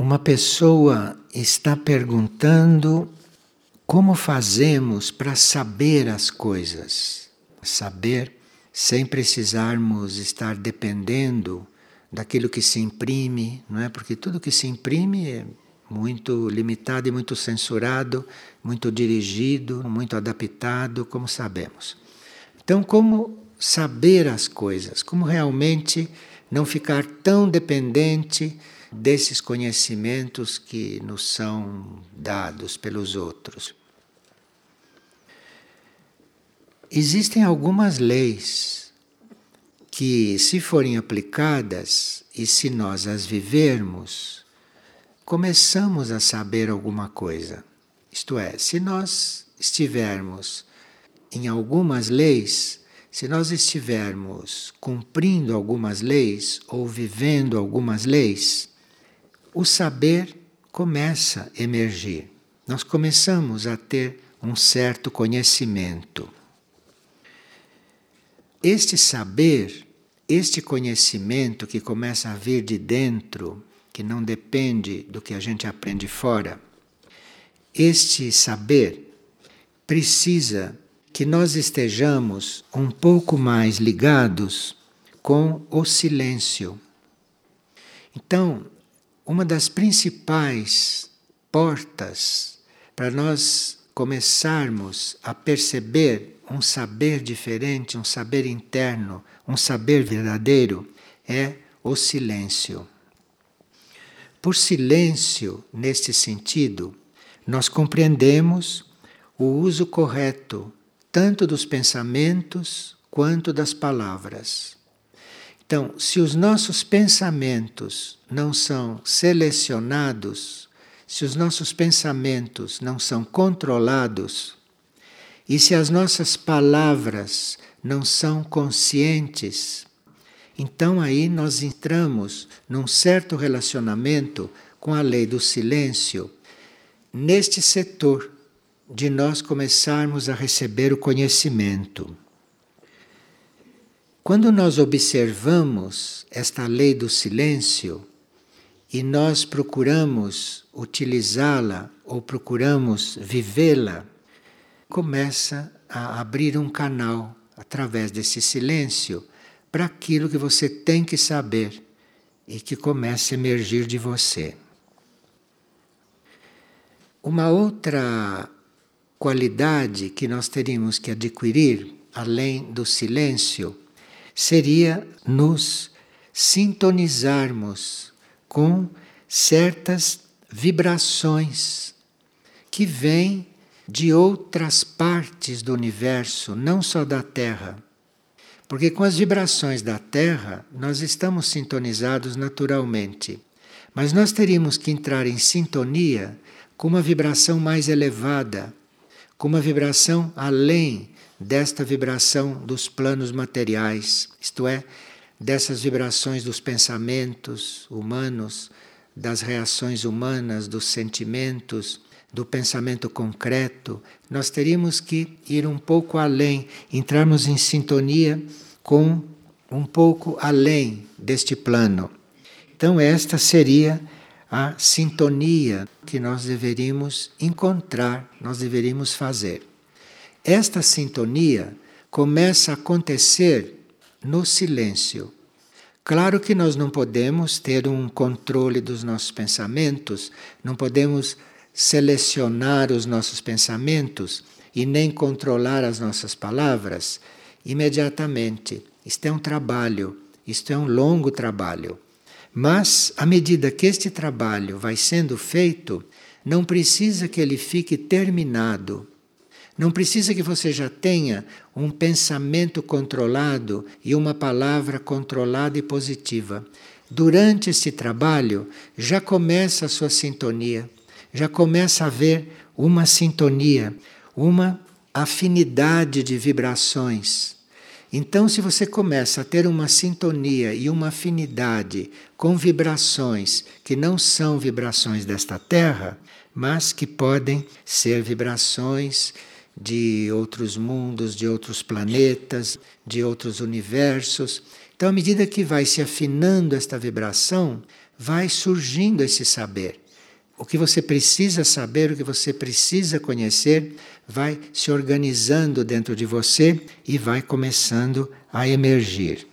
Uma pessoa está perguntando como fazemos para saber as coisas. Saber sem precisarmos estar dependendo daquilo que se imprime, não é? Porque tudo que se imprime é muito limitado e muito censurado, muito dirigido, muito adaptado, como sabemos. Então, como saber as coisas? Como realmente não ficar tão dependente desses conhecimentos que nos são dados pelos outros? Existem algumas leis que, se forem aplicadas e se nós as vivermos, começamos a saber alguma coisa. Isto é, se nós estivermos em algumas leis, se nós estivermos cumprindo algumas leis ou vivendo algumas leis, o saber começa a emergir. Nós começamos a ter um certo conhecimento. Este saber, este conhecimento que começa a vir de dentro, que não depende do que a gente aprende fora, este saber precisa que nós estejamos um pouco mais ligados com o silêncio. Então, uma das principais portas para nós começarmos a perceber um saber diferente, um saber interno, um saber verdadeiro, é o silêncio. Por silêncio, neste sentido, nós compreendemos o uso correto tanto dos pensamentos quanto das palavras. Então, se os nossos pensamentos não são selecionados, se os nossos pensamentos não são controlados, e se as nossas palavras não são conscientes, então aí nós entramos num certo relacionamento com a lei do silêncio neste setor de nós começarmos a receber o conhecimento. Quando nós observamos esta lei do silêncio e nós procuramos utilizá-la ou procuramos vivê-la, começa a abrir um canal através desse silêncio para aquilo que você tem que saber e que comece a emergir de você. Uma outra qualidade que nós teríamos que adquirir, além do silêncio, seria nos sintonizarmos com certas vibrações que vêm de outras partes do universo, não só da Terra. Porque com as vibrações da Terra nós estamos sintonizados naturalmente. Mas nós teríamos que entrar em sintonia com uma vibração mais elevada, com uma vibração além desta vibração dos planos materiais, isto é, dessas vibrações dos pensamentos humanos, das reações humanas, dos sentimentos do pensamento concreto, nós teríamos que ir um pouco além, entrarmos em sintonia com um pouco além deste plano. Então, esta seria a sintonia que nós deveríamos encontrar, nós deveríamos fazer. Esta sintonia começa a acontecer no silêncio. Claro que nós não podemos ter um controle dos nossos pensamentos, não podemos selecionar os nossos pensamentos e nem controlar as nossas palavras imediatamente. Isto é um trabalho, isto é um longo trabalho. Mas, à medida que este trabalho vai sendo feito, não precisa que ele fique terminado. Não precisa que você já tenha um pensamento controlado e uma palavra controlada e positiva. Durante este trabalho, já começa a sua sintonia já começa a haver uma sintonia, uma afinidade de vibrações. Então, se você começa a ter uma sintonia e uma afinidade com vibrações que não são vibrações desta Terra, mas que podem ser vibrações de outros mundos, de outros planetas, de outros universos. Então, à medida que vai se afinando esta vibração, vai surgindo esse saber. O que você precisa saber, o que você precisa conhecer, vai se organizando dentro de você e vai começando a emergir.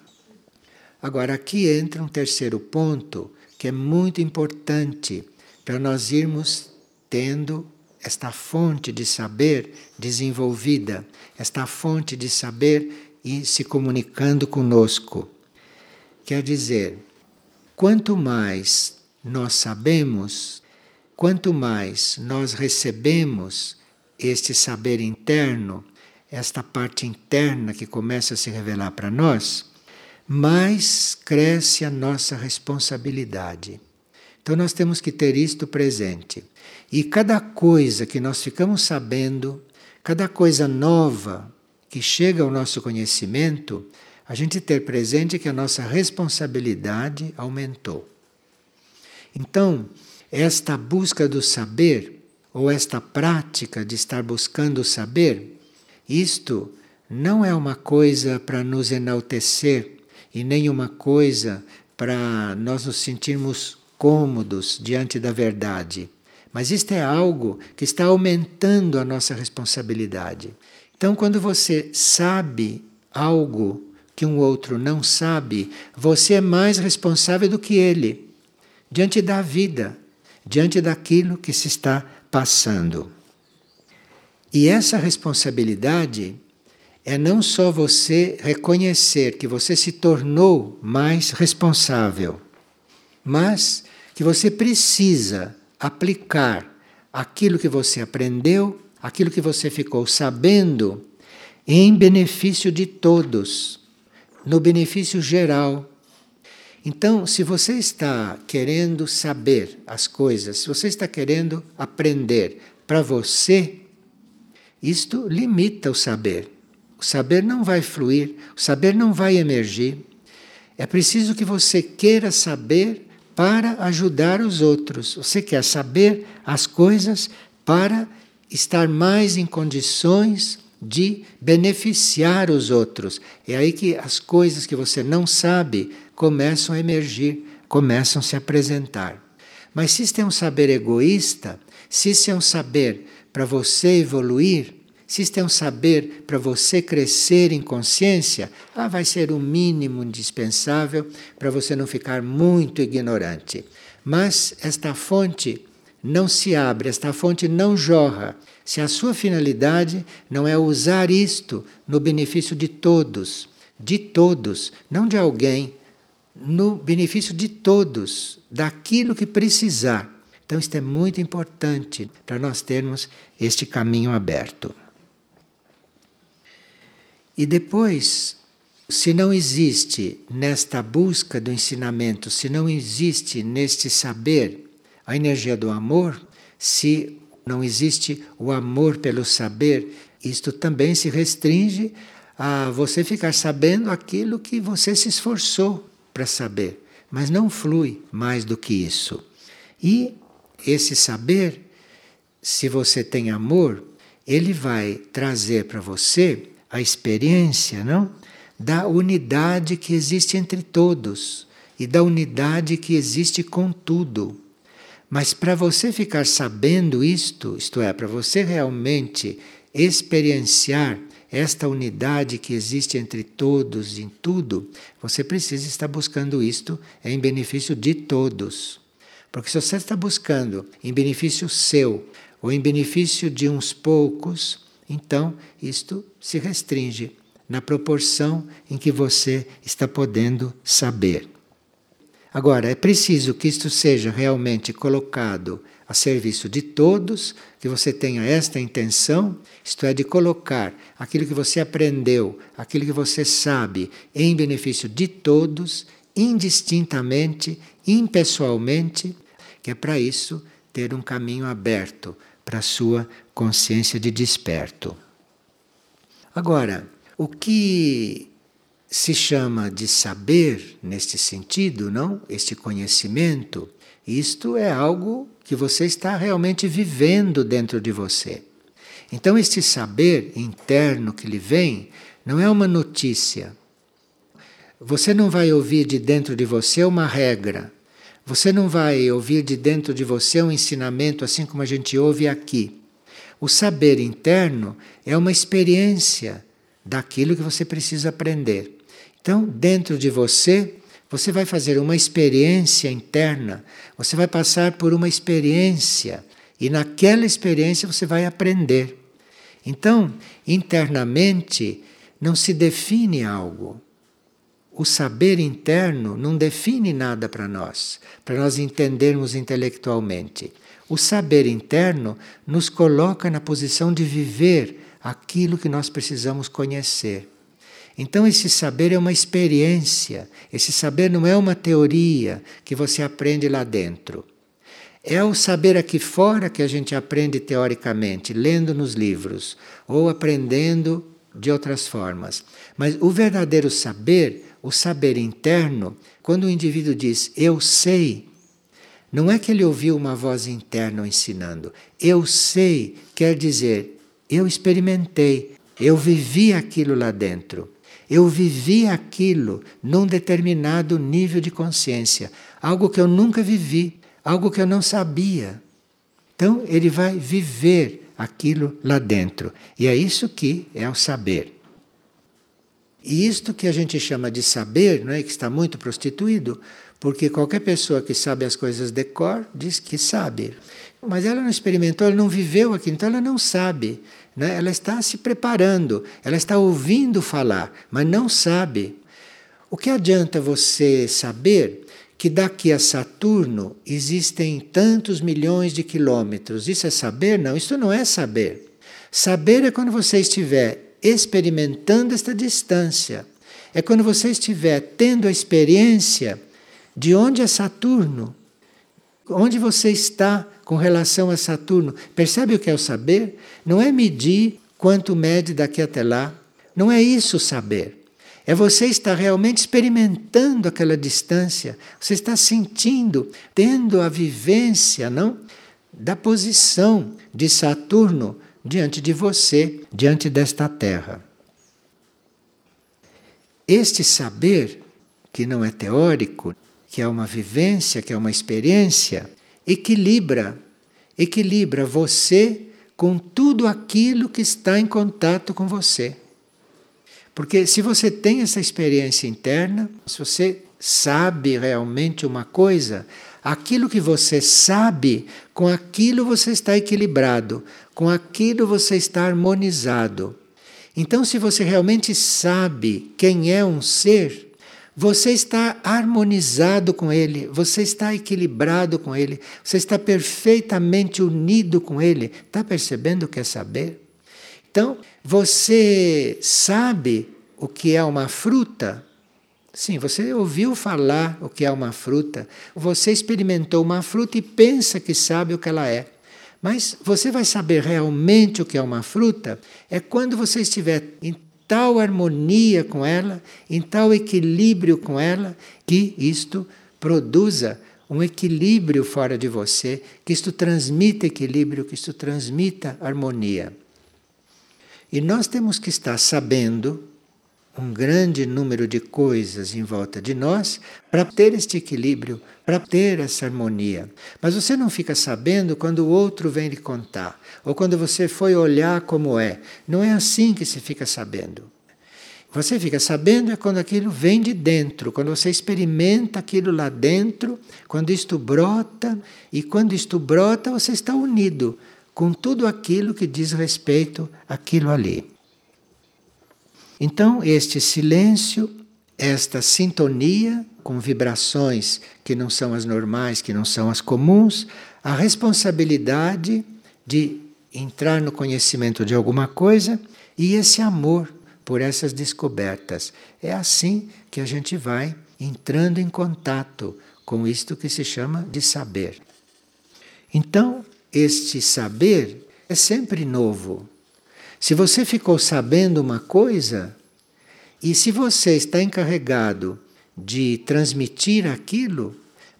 Agora, aqui entra um terceiro ponto que é muito importante para nós irmos tendo esta fonte de saber desenvolvida, esta fonte de saber e se comunicando conosco. Quer dizer, quanto mais nós sabemos, quanto mais nós recebemos este saber interno, esta parte interna que começa a se revelar para nós, mais cresce a nossa responsabilidade. Então nós temos que ter isto presente. E cada coisa que nós ficamos sabendo, cada coisa nova que chega ao nosso conhecimento, a gente ter presente que a nossa responsabilidade aumentou. Então, esta busca do saber, ou esta prática de estar buscando o saber, isto não é uma coisa para nos enaltecer e nem uma coisa para nós nos sentirmos cômodos diante da verdade. Mas isto é algo que está aumentando a nossa responsabilidade. Então, quando você sabe algo que um outro não sabe, você é mais responsável do que ele, diante da vida, diante daquilo que se está passando. E essa responsabilidade é não só você reconhecer que você se tornou mais responsável, mas que você precisa aplicar aquilo que você aprendeu, aquilo que você ficou sabendo, em benefício de todos no benefício geral. Então, se você está querendo saber as coisas, se você está querendo aprender para você, isto limita o saber. O saber não vai fluir, o saber não vai emergir. É preciso que você queira saber para ajudar os outros. Você quer saber as coisas para estar mais em condições de beneficiar os outros. É aí que as coisas que você não sabe começam a emergir, começam a se apresentar. Mas se isso é um saber egoísta, se isso é um saber para você evoluir, se isso é um saber para você crescer em consciência, ah, vai ser o mínimo indispensável para você não ficar muito ignorante. Mas esta fonte não se abre, esta fonte não jorra se a sua finalidade não é usar isto no benefício de todos, de todos, não de alguém, no benefício de todos, daquilo que precisar. Então, isto é muito importante para nós termos este caminho aberto. E depois, se não existe nesta busca do ensinamento, se não existe neste saber a energia do amor, se não existe o amor pelo saber, isto também se restringe a você ficar sabendo aquilo que você se esforçou para saber, mas não flui mais do que isso. E esse saber, se você tem amor, ele vai trazer para você a experiência, não? Da unidade que existe entre todos e da unidade que existe com tudo. Mas para você ficar sabendo isto, isto é, para você realmente experienciar esta unidade que existe entre todos em tudo, você precisa estar buscando isto em benefício de todos. Porque se você está buscando em benefício seu ou em benefício de uns poucos, então isto se restringe na proporção em que você está podendo saber. Agora, é preciso que isto seja realmente colocado a serviço de todos, que você tenha esta intenção, isto é, de colocar aquilo que você aprendeu, aquilo que você sabe, em benefício de todos, indistintamente, impessoalmente, que é para isso ter um caminho aberto para a sua consciência de desperto. Agora, o que se chama de saber neste sentido, não? Este conhecimento, isto é algo que você está realmente vivendo dentro de você. Então, este saber interno que lhe vem não é uma notícia. Você não vai ouvir de dentro de você uma regra. Você não vai ouvir de dentro de você um ensinamento assim como a gente ouve aqui. O saber interno é uma experiência daquilo que você precisa aprender. Então, dentro de você, você vai fazer uma experiência interna, você vai passar por uma experiência e naquela experiência você vai aprender. Então, internamente, não se define algo. O saber interno não define nada para nós, para nós entendermos intelectualmente. O saber interno nos coloca na posição de viver aquilo que nós precisamos conhecer. Então, esse saber é uma experiência, esse saber não é uma teoria que você aprende lá dentro. É o saber aqui fora que a gente aprende teoricamente, lendo nos livros ou aprendendo de outras formas. Mas o verdadeiro saber, o saber interno, quando o indivíduo diz eu sei, não é que ele ouviu uma voz interna ensinando. Eu sei quer dizer eu experimentei, eu vivi aquilo lá dentro. Eu vivi aquilo num determinado nível de consciência, algo que eu nunca vivi, algo que eu não sabia. Então ele vai viver aquilo lá dentro. E é isso que é o saber. E isto que a gente chama de saber, não é que está muito prostituído, porque qualquer pessoa que sabe as coisas de cor diz que sabe. Mas ela não experimentou, ela não viveu aquilo, então ela não sabe. Né? Ela está se preparando, ela está ouvindo falar, mas não sabe. O que adianta você saber que daqui a Saturno existem tantos milhões de quilômetros? Isso é saber? Não, isso não é saber. Saber é quando você estiver experimentando esta distância. É quando você estiver tendo a experiência de onde é Saturno, onde você está com relação a Saturno. Percebe o que é o saber? Não é medir quanto mede daqui até lá. Não é isso saber. É você estar realmente experimentando aquela distância. Você está sentindo, tendo a vivência, não? Da posição de Saturno diante de você, diante desta Terra. Este saber, que não é teórico, que é uma vivência, que é uma experiência, equilibra, equilibra você com tudo aquilo que está em contato com você. Porque se você tem essa experiência interna, se você sabe realmente uma coisa, aquilo que você sabe, com aquilo você está equilibrado, com aquilo você está harmonizado. Então, se você realmente sabe quem é um ser, você está harmonizado com Ele, você está equilibrado com Ele, você está perfeitamente unido com Ele. Está percebendo o que é saber? Então, você sabe o que é uma fruta? Sim, você ouviu falar o que é uma fruta, você experimentou uma fruta e pensa que sabe o que ela é. Mas você vai saber realmente o que é uma fruta é quando você estiver tal harmonia com ela, em tal equilíbrio com ela, que isto produza um equilíbrio fora de você, que isto transmita equilíbrio, que isto transmita harmonia. E nós temos que estar sabendo um grande número de coisas em volta de nós para ter este equilíbrio, para ter essa harmonia. Mas você não fica sabendo quando o outro vem lhe contar, ou quando você foi olhar como é. Não é assim que se fica sabendo. Você fica sabendo é quando aquilo vem de dentro, quando você experimenta aquilo lá dentro, quando isto brota, e quando isto brota, você está unido com tudo aquilo que diz respeito àquilo ali. Então, este silêncio, esta sintonia com vibrações que não são as normais, que não são as comuns, a responsabilidade de entrar no conhecimento de alguma coisa e esse amor por essas descobertas. É assim que a gente vai entrando em contato com isto que se chama de saber. Então, este saber é sempre novo, se você ficou sabendo uma coisa, e se você está encarregado de transmitir aquilo,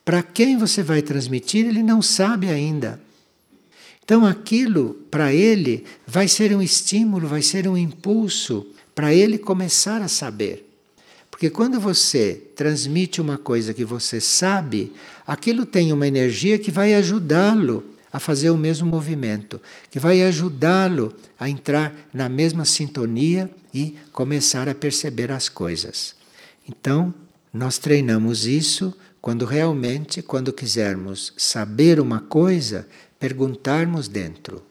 para quem você vai transmitir, ele não sabe ainda. Então, aquilo, para ele, vai ser um estímulo, vai ser um impulso para ele começar a saber. Porque quando você transmite uma coisa que você sabe, aquilo tem uma energia que vai ajudá-lo a fazer o mesmo movimento, que vai ajudá-lo a entrar na mesma sintonia e começar a perceber as coisas. Então, nós treinamos isso quando realmente, quando quisermos saber uma coisa, perguntarmos dentro.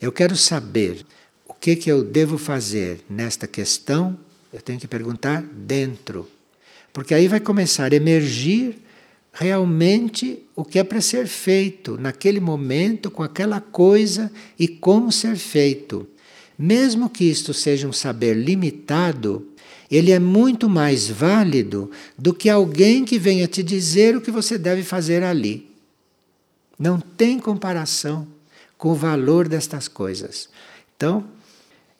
Eu quero saber o que, que eu devo fazer nesta questão, eu tenho que perguntar dentro. Porque aí vai começar a emergir realmente o que é para ser feito naquele momento, com aquela coisa e como ser feito. Mesmo que isto seja um saber limitado, ele é muito mais válido do que alguém que venha te dizer o que você deve fazer ali. Não tem comparação com o valor destas coisas. Então,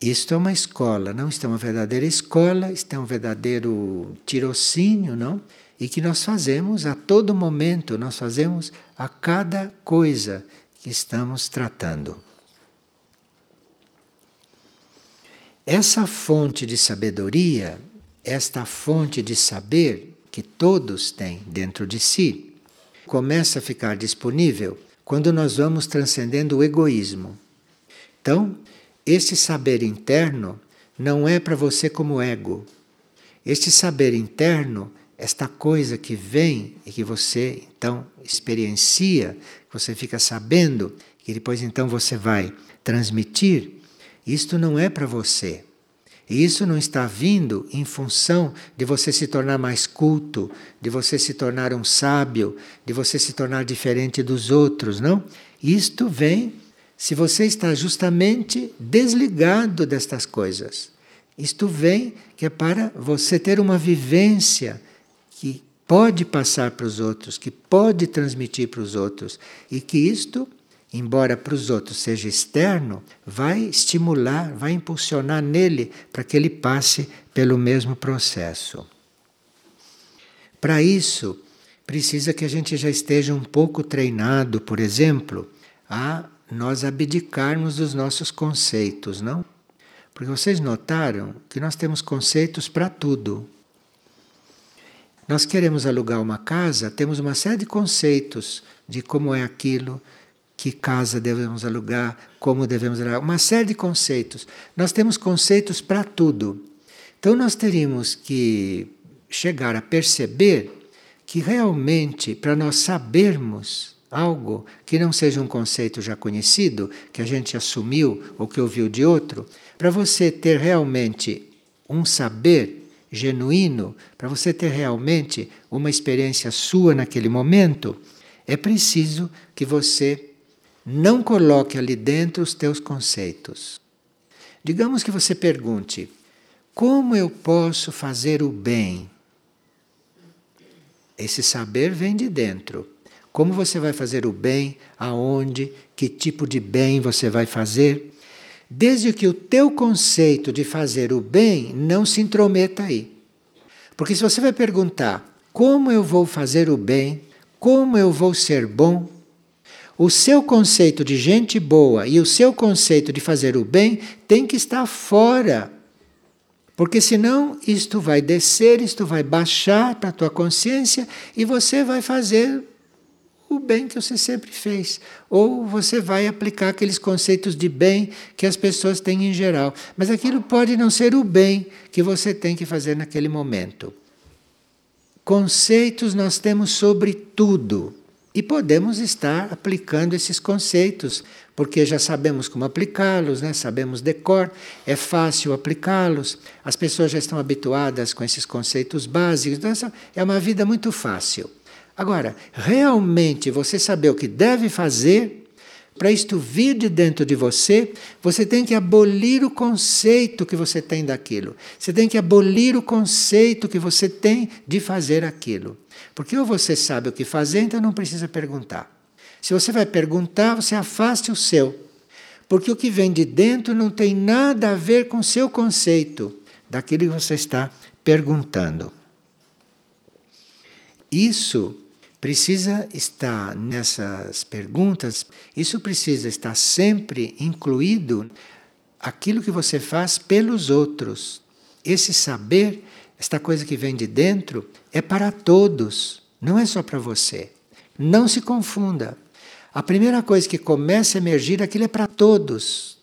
isto é uma escola, não? Isto é uma verdadeira escola, isto é um verdadeiro tirocínio, não? E que nós fazemos a todo momento, nós fazemos a cada coisa que estamos tratando. Essa fonte de sabedoria, esta fonte de saber que todos têm dentro de si, começa a ficar disponível quando nós vamos transcendendo o egoísmo. Então, esse saber interno não é para você como ego. Este saber interno esta coisa que vem e que você então experiencia, que você fica sabendo, que depois então você vai transmitir, isto não é para você. E isso não está vindo em função de você se tornar mais culto, de você se tornar um sábio, de você se tornar diferente dos outros, não? Isto vem se você está justamente desligado destas coisas. Isto vem que é para você ter uma vivência pode passar para os outros, que pode transmitir para os outros e que isto, embora para os outros seja externo, vai estimular, vai impulsionar nele para que ele passe pelo mesmo processo. Para isso, precisa que a gente já esteja um pouco treinado, por exemplo, a nós abdicarmos dos nossos conceitos, não? Porque vocês notaram que nós temos conceitos para tudo. Nós queremos alugar uma casa, temos uma série de conceitos de como é aquilo, que casa devemos alugar, como devemos alugar, uma série de conceitos. Nós temos conceitos para tudo. Então nós teríamos que chegar a perceber que realmente, para nós sabermos algo que não seja um conceito já conhecido, que a gente assumiu ou que ouviu de outro, para você ter realmente um saber genuíno, para você ter realmente uma experiência sua naquele momento, é preciso que você não coloque ali dentro os teus conceitos. Digamos que você pergunte: como eu posso fazer o bem? Esse saber vem de dentro. Como você vai fazer o bem? Aonde? Que tipo de bem você vai fazer? Desde que o teu conceito de fazer o bem não se intrometa aí. Porque se você vai perguntar como eu vou fazer o bem, como eu vou ser bom, o seu conceito de gente boa e o seu conceito de fazer o bem tem que estar fora. Porque senão isto vai descer, isto vai baixar para a tua consciência e você vai fazer o bem que você sempre fez. Ou você vai aplicar aqueles conceitos de bem que as pessoas têm em geral. Mas aquilo pode não ser o bem que você tem que fazer naquele momento. Conceitos nós temos sobre tudo. E podemos estar aplicando esses conceitos, porque já sabemos como aplicá-los, né? sabemos decor, é fácil aplicá-los, as pessoas já estão habituadas com esses conceitos básicos, então essa é uma vida muito fácil. Agora, realmente você saber o que deve fazer, para isto vir de dentro de você, você tem que abolir o conceito que você tem daquilo. Você tem que abolir o conceito que você tem de fazer aquilo. Porque ou você sabe o que fazer, então não precisa perguntar. Se você vai perguntar, você afaste o seu. Porque o que vem de dentro não tem nada a ver com o seu conceito daquilo que você está perguntando. Isso precisa estar nessas perguntas, isso precisa estar sempre incluído aquilo que você faz pelos outros. Esse saber esta coisa que vem de dentro, é para todos, não é só para você. Não se confunda. A primeira coisa que começa a emergir, aquilo é para todos.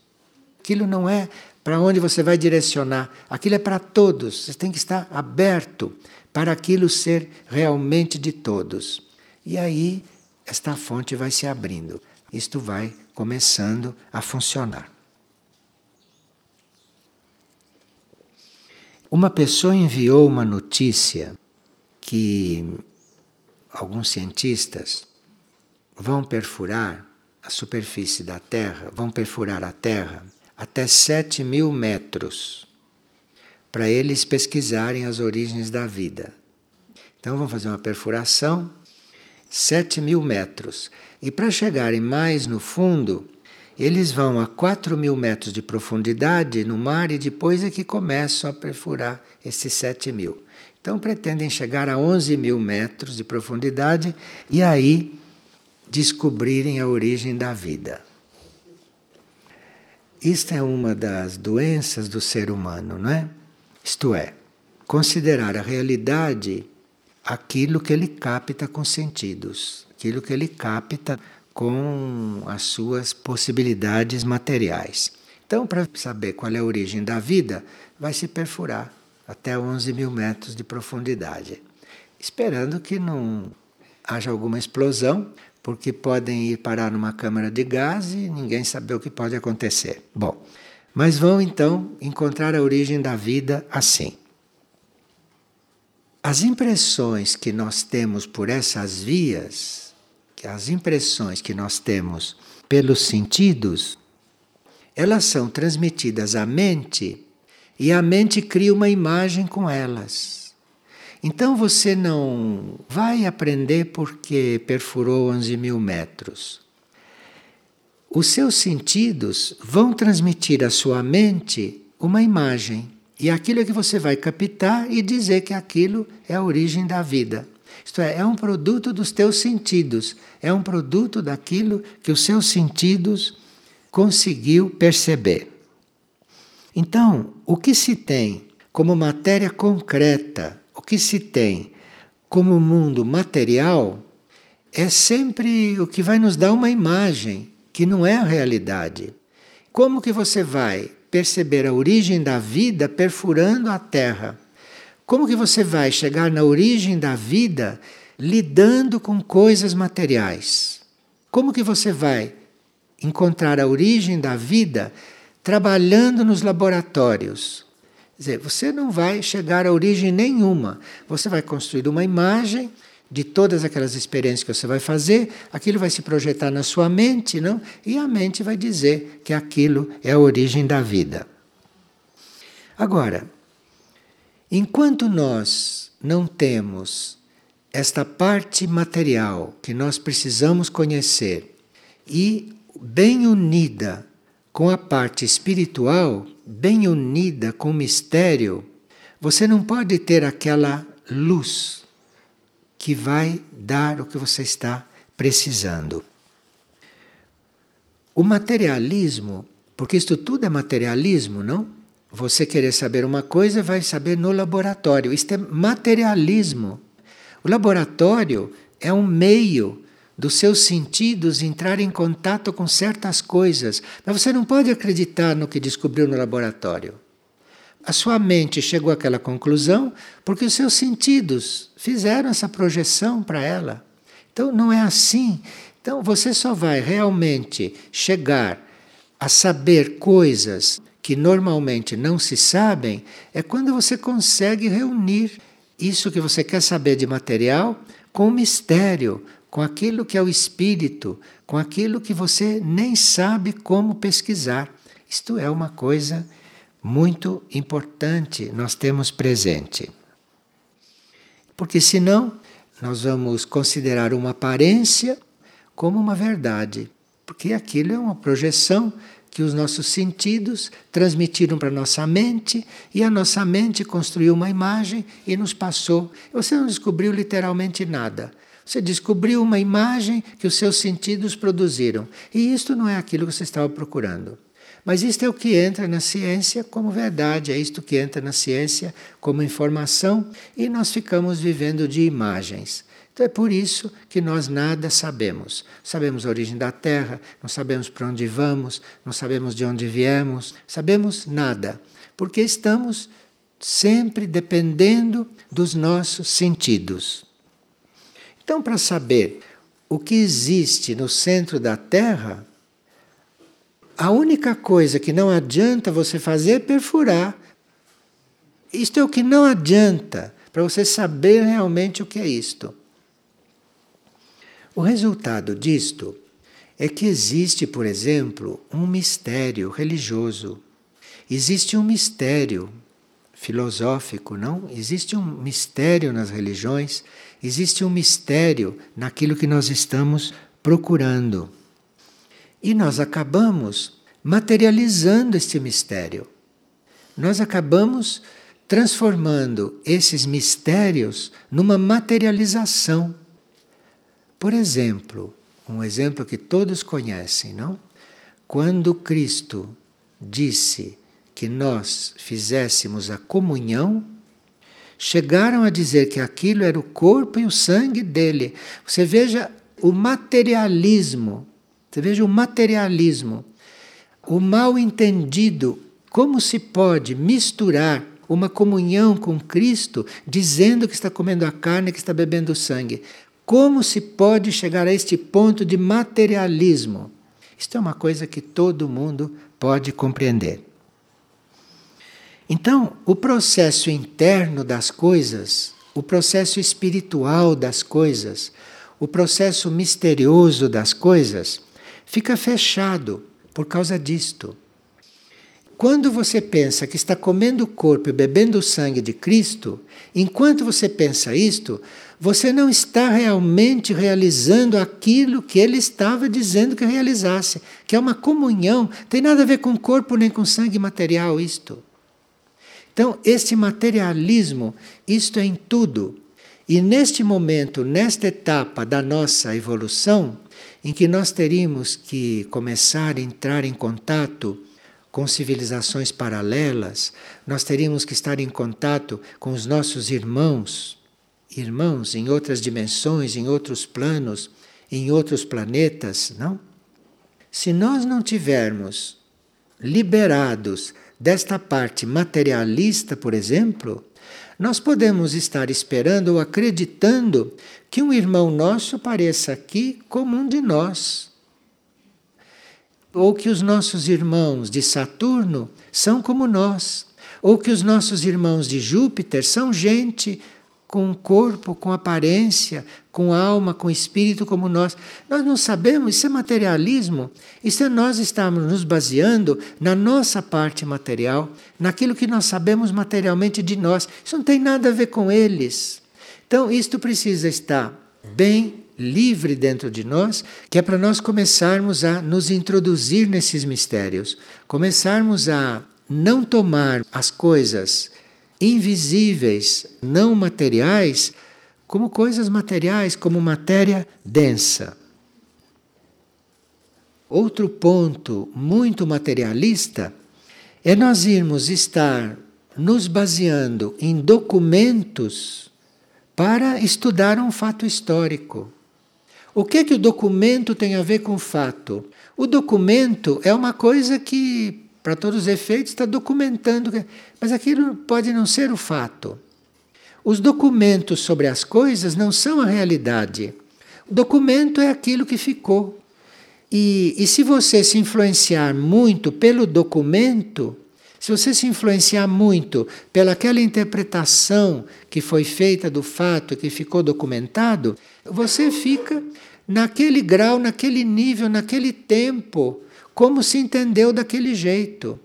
Aquilo não é para onde você vai direcionar, aquilo é para todos. Você tem que estar aberto para aquilo ser realmente de todos. E aí esta fonte vai se abrindo. Isto vai começando a funcionar. Uma pessoa enviou uma notícia que alguns cientistas vão perfurar a superfície da Terra, vão perfurar a Terra até 7 mil metros para eles pesquisarem as origens da vida. Então vão fazer uma perfuração 7 mil metros. E para chegarem mais no fundo, eles vão a 4 mil metros de profundidade no mar e depois é que começam a perfurar esses 7 mil. Então pretendem chegar a 11 mil metros de profundidade e aí descobrirem a origem da vida. Isto é uma das doenças do ser humano, não é? Isto é, considerar a realidade aquilo que ele capta com sentidos, aquilo que ele capta com as suas possibilidades materiais. Então, para saber qual é a origem da vida, vai se perfurar até 11 mil metros de profundidade, esperando que não haja alguma explosão, porque podem ir parar numa câmara de gás e ninguém sabe o que pode acontecer. Bom, mas vão então encontrar a origem da vida assim. As impressões que nós temos por essas vias as impressões que nós temos pelos sentidos, elas são transmitidas à mente e a mente cria uma imagem com elas. Então você não vai aprender porque perfurou 11 mil metros. Os seus sentidos vão transmitir à sua mente uma imagem. E aquilo é que você vai captar e dizer que aquilo é a origem da vida. Isto é, é um produto dos teus sentidos, é um produto daquilo que os seus sentidos conseguiu perceber. Então, o que se tem como matéria concreta, o que se tem como mundo material, é sempre o que vai nos dar uma imagem que não é a realidade. Como que você vai perceber a origem da vida perfurando a terra? Como que você vai chegar na origem da vida lidando com coisas materiais? Como que você vai encontrar a origem da vida trabalhando nos laboratórios? Quer dizer, você não vai chegar a origem nenhuma. Você vai construir uma imagem de todas aquelas experiências que você vai fazer, aquilo vai se projetar na sua mente, não? E a mente vai dizer que aquilo é a origem da vida. Agora, Enquanto nós não temos esta parte material que nós precisamos conhecer e bem unida com a parte espiritual, bem unida com o mistério, você não pode ter aquela luz que vai dar o que você está precisando. O materialismo, porque isto tudo é materialismo, não? Você querer saber uma coisa, vai saber no laboratório. Isto é materialismo. O laboratório é um meio dos seus sentidos entrar em contato com certas coisas. Mas você não pode acreditar no que descobriu no laboratório. A sua mente chegou àquela conclusão porque os seus sentidos fizeram essa projeção para ela. Então não é assim. Então você só vai realmente chegar a saber coisas que normalmente não se sabem, é quando você consegue reunir isso que você quer saber de material com o mistério, com aquilo que é o espírito, com aquilo que você nem sabe como pesquisar. Isto é uma coisa muito importante nós temos presente. Porque senão nós vamos considerar uma aparência como uma verdade, porque aquilo é uma projeção que os nossos sentidos transmitiram para a nossa mente e a nossa mente construiu uma imagem e nos passou. Você não descobriu literalmente nada. Você descobriu uma imagem que os seus sentidos produziram. E isto não é aquilo que você estava procurando. Mas isto é o que entra na ciência como verdade, é isto que entra na ciência como informação e nós ficamos vivendo de imagens. Então é por isso que nós nada sabemos. Sabemos a origem da Terra, não sabemos para onde vamos, não sabemos de onde viemos, sabemos nada, porque estamos sempre dependendo dos nossos sentidos. Então, para saber o que existe no centro da Terra, a única coisa que não adianta você fazer é perfurar. Isto é o que não adianta para você saber realmente o que é isto. O resultado disto é que existe, por exemplo, um mistério religioso. Existe um mistério filosófico, não? Existe um mistério nas religiões, existe um mistério naquilo que nós estamos procurando. E nós acabamos materializando este mistério. Nós acabamos transformando esses mistérios numa materialização. Por exemplo, um exemplo que todos conhecem, não? Quando Cristo disse que nós fizéssemos a comunhão, chegaram a dizer que aquilo era o corpo e o sangue dele. Você veja o materialismo, você veja o materialismo, o mal entendido, como se pode misturar uma comunhão com Cristo dizendo que está comendo a carne, que está bebendo sangue. Como se pode chegar a este ponto de materialismo? Isto é uma coisa que todo mundo pode compreender. Então, o processo interno das coisas, o processo espiritual das coisas, o processo misterioso das coisas, fica fechado por causa disto. Quando você pensa que está comendo o corpo e bebendo o sangue de Cristo, enquanto você pensa isto, você não está realmente realizando aquilo que ele estava dizendo que realizasse, que é uma comunhão, tem nada a ver com corpo nem com sangue material isto. Então, este materialismo, isto é em tudo. E neste momento, nesta etapa da nossa evolução, em que nós teríamos que começar a entrar em contato com civilizações paralelas, nós teríamos que estar em contato com os nossos irmãos irmãos em outras dimensões, em outros planos, em outros planetas, não? Se nós não tivermos liberados desta parte materialista, por exemplo, nós podemos estar esperando ou acreditando que um irmão nosso apareça aqui como um de nós. Ou que os nossos irmãos de Saturno são como nós. Ou que os nossos irmãos de Júpiter são gente com corpo, com aparência, com alma, com espírito como nós. Nós não sabemos, isso é materialismo. Isso é nós estamos nos baseando na nossa parte material, naquilo que nós sabemos materialmente de nós. Isso não tem nada a ver com eles. Então, isto precisa estar bem livre dentro de nós, que é para nós começarmos a nos introduzir nesses mistérios, começarmos a não tomar as coisas invisíveis, não materiais, como coisas materiais, como matéria densa. Outro ponto muito materialista é nós irmos estar nos baseando em documentos para estudar um fato histórico. O que é que o documento tem a ver com o fato? O documento é uma coisa que para todos os efeitos, está documentando. Mas aquilo pode não ser o fato. Os documentos sobre as coisas não são a realidade. O documento é aquilo que ficou. E, e se você se influenciar muito pelo documento, se você se influenciar muito pelaquela interpretação que foi feita do fato que ficou documentado, você fica naquele grau, naquele nível, naquele tempo como se entendeu daquele jeito.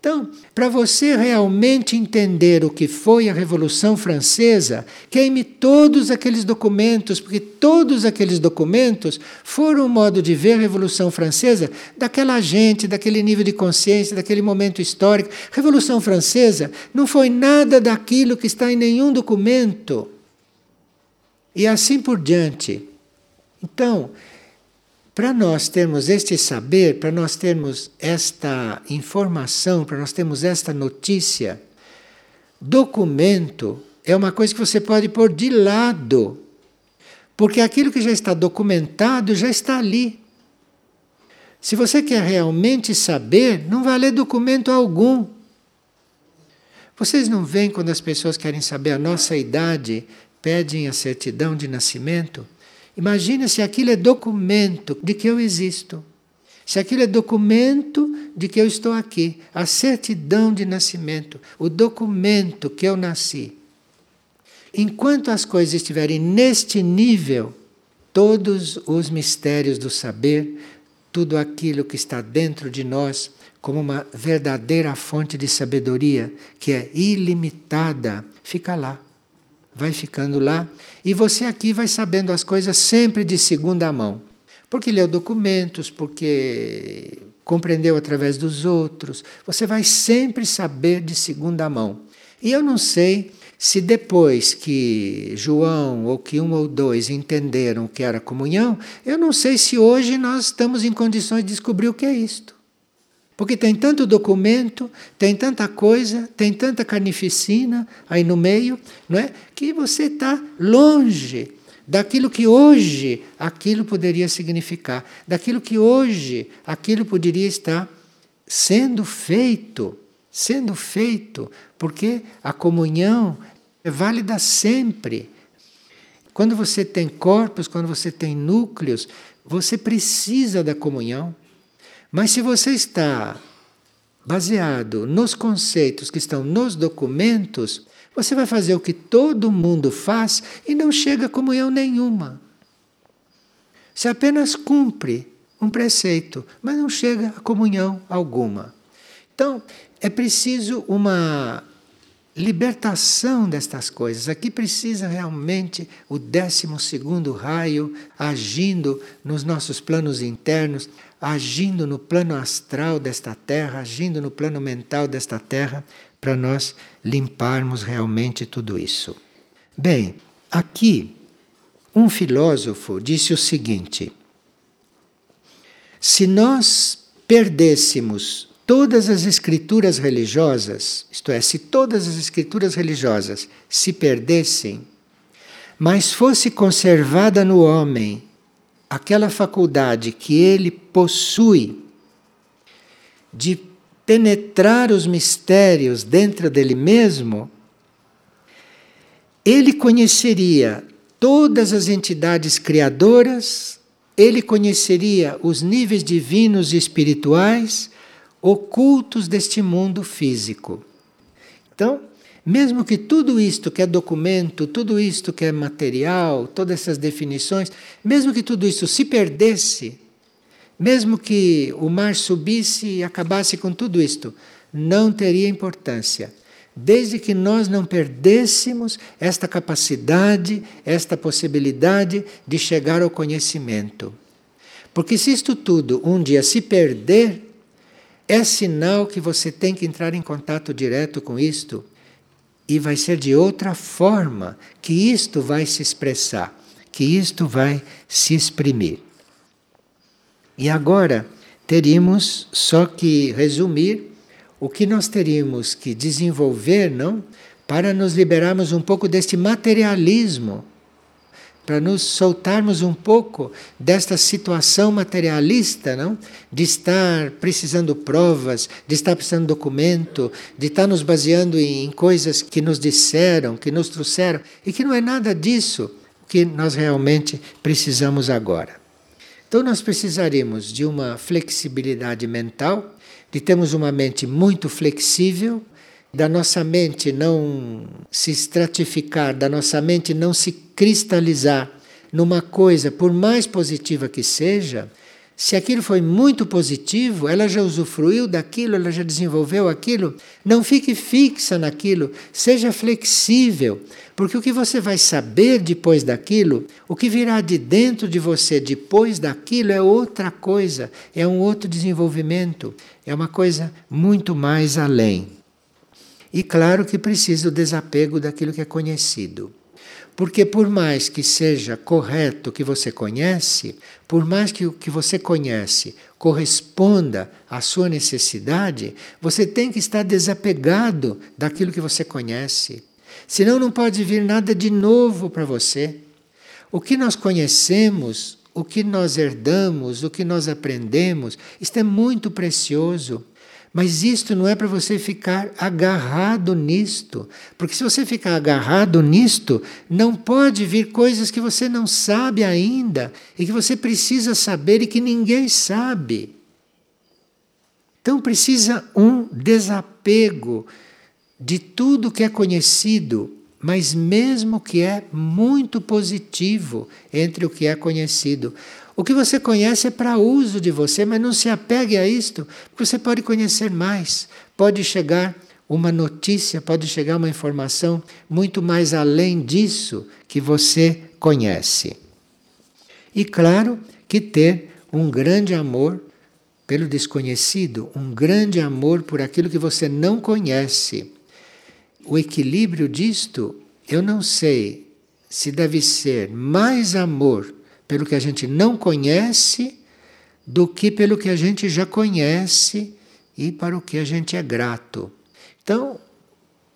Então, para você realmente entender o que foi a Revolução Francesa, queime todos aqueles documentos, porque todos aqueles documentos foram um modo de ver a Revolução Francesa daquela gente, daquele nível de consciência, daquele momento histórico. Revolução Francesa não foi nada daquilo que está em nenhum documento. E assim por diante. Então, Para nós termos este saber, para nós termos esta informação, para nós termos esta notícia, documento é uma coisa que você pode pôr de lado, porque aquilo que já está documentado já está ali. Se você quer realmente saber, não vai ler documento algum. Vocês não veem quando as pessoas querem saber a nossa idade, pedem a certidão de nascimento? Imagina se aquilo é documento de que eu existo. Se aquilo é documento de que eu estou aqui, a certidão de nascimento, o documento que eu nasci. Enquanto as coisas estiverem neste nível, todos os mistérios do saber, tudo aquilo que está dentro de nós, como uma verdadeira fonte de sabedoria que é ilimitada, fica lá. Vai ficando lá e você aqui vai sabendo as coisas sempre de segunda mão. Porque leu documentos, porque compreendeu através dos outros. Você vai sempre saber de segunda mão. E eu não sei se depois que João ou que um ou dois entenderam o que era comunhão, eu não sei se hoje nós estamos em condições de descobrir o que é isto. Porque tem tanto documento, tem tanta coisa, tem tanta carnificina aí no meio, não é? Que você está longe daquilo que hoje aquilo poderia significar, daquilo que hoje aquilo poderia estar sendo feito, sendo feito, porque a comunhão é válida sempre. Quando você tem corpos, quando você tem núcleos, você precisa da comunhão. Mas se você está baseado nos conceitos que estão nos documentos, você vai fazer o que todo mundo faz e não chega a comunhão nenhuma. Você apenas cumpre um preceito, mas não chega a comunhão alguma. Então, é preciso uma libertação destas coisas. Aqui precisa realmente o décimo segundo raio agindo nos nossos planos internos, agindo no plano astral desta terra, agindo no plano mental desta terra, para nós limparmos realmente tudo isso. Bem, aqui um filósofo disse o seguinte: se nós perdêssemos todas as escrituras religiosas, isto é, se todas as escrituras religiosas se perdessem, mas fosse conservada no homem aquela faculdade que ele possui de penetrar os mistérios dentro dele mesmo, ele conheceria todas as entidades criadoras, ele conheceria os níveis divinos e espirituais ocultos deste mundo físico. Então, mesmo que tudo isto que é documento, tudo isto que é material, todas essas definições, mesmo que tudo isso se perdesse, mesmo que o mar subisse e acabasse com tudo isto, não teria importância. Desde que nós não perdêssemos esta capacidade, esta possibilidade de chegar ao conhecimento. Porque se isto tudo um dia se perder, é sinal que você tem que entrar em contato direto com isto e vai ser de outra forma que isto vai se expressar, que isto vai se exprimir. E agora teríamos só que resumir o que nós teríamos que desenvolver, não? Para nos liberarmos um pouco deste materialismo, para nos soltarmos um pouco desta situação materialista, não? De estar precisando provas, de estar precisando documento, de estar nos baseando em coisas que nos disseram, que nos trouxeram, e que não é nada disso que nós realmente precisamos agora. Então, nós precisaremos de uma flexibilidade mental, de termos uma mente muito flexível, da nossa mente não se estratificar, da nossa mente não se cristalizar numa coisa, por mais positiva que seja, se aquilo foi muito positivo, ela já usufruiu daquilo, ela já desenvolveu aquilo, não fique fixa naquilo, seja flexível, porque o que você vai saber depois daquilo, o que virá de dentro de você depois daquilo é outra coisa, é um outro desenvolvimento, é uma coisa muito mais além. E claro que precisa o desapego daquilo que é conhecido. Porque por mais que seja correto o que você conhece, por mais que o que você conhece corresponda à sua necessidade, você tem que estar desapegado daquilo que você conhece. Senão não pode vir nada de novo para você. O que nós conhecemos, o que nós herdamos, o que nós aprendemos, isto é muito precioso. Mas isto não é para você ficar agarrado nisto. Porque se você ficar agarrado nisto, não pode vir coisas que você não sabe ainda e que você precisa saber e que ninguém sabe. Então precisa um desapego de tudo que é conhecido, mas mesmo que é muito positivo entre o que é conhecido. O que você conhece é para uso de você, mas não se apegue a isto, porque você pode conhecer mais. Pode chegar uma notícia, pode chegar uma informação muito mais além disso que você conhece. E claro que ter um grande amor pelo desconhecido, um grande amor por aquilo que você não conhece. O equilíbrio disto, eu não sei se deve ser mais amor pelo que a gente não conhece do que pelo que a gente já conhece e para o que a gente é grato. Então,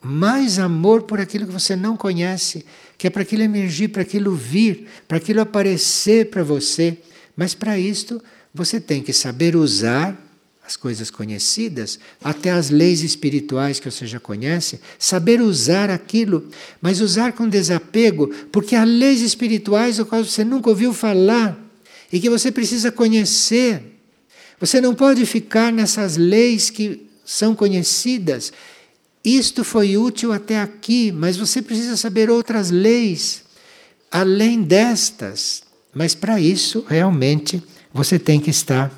mais amor por aquilo que você não conhece, que é para aquilo emergir, para aquilo vir, para aquilo aparecer para você. Mas para isto, você tem que saber usar as coisas conhecidas, até as leis espirituais que você já conhece, saber usar aquilo, mas usar com desapego, porque há leis espirituais das quais você nunca ouviu falar e que você precisa conhecer. Você não pode ficar nessas leis que são conhecidas. Isto foi útil até aqui, mas você precisa saber outras leis além destas. Mas para isso, realmente, você tem que estar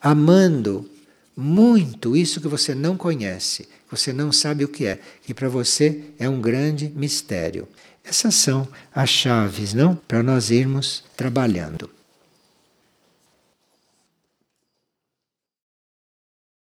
amando muito isso que você não conhece, você não sabe o que é, que para você é um grande mistério. Essas são as chaves, não? Para nós irmos trabalhando.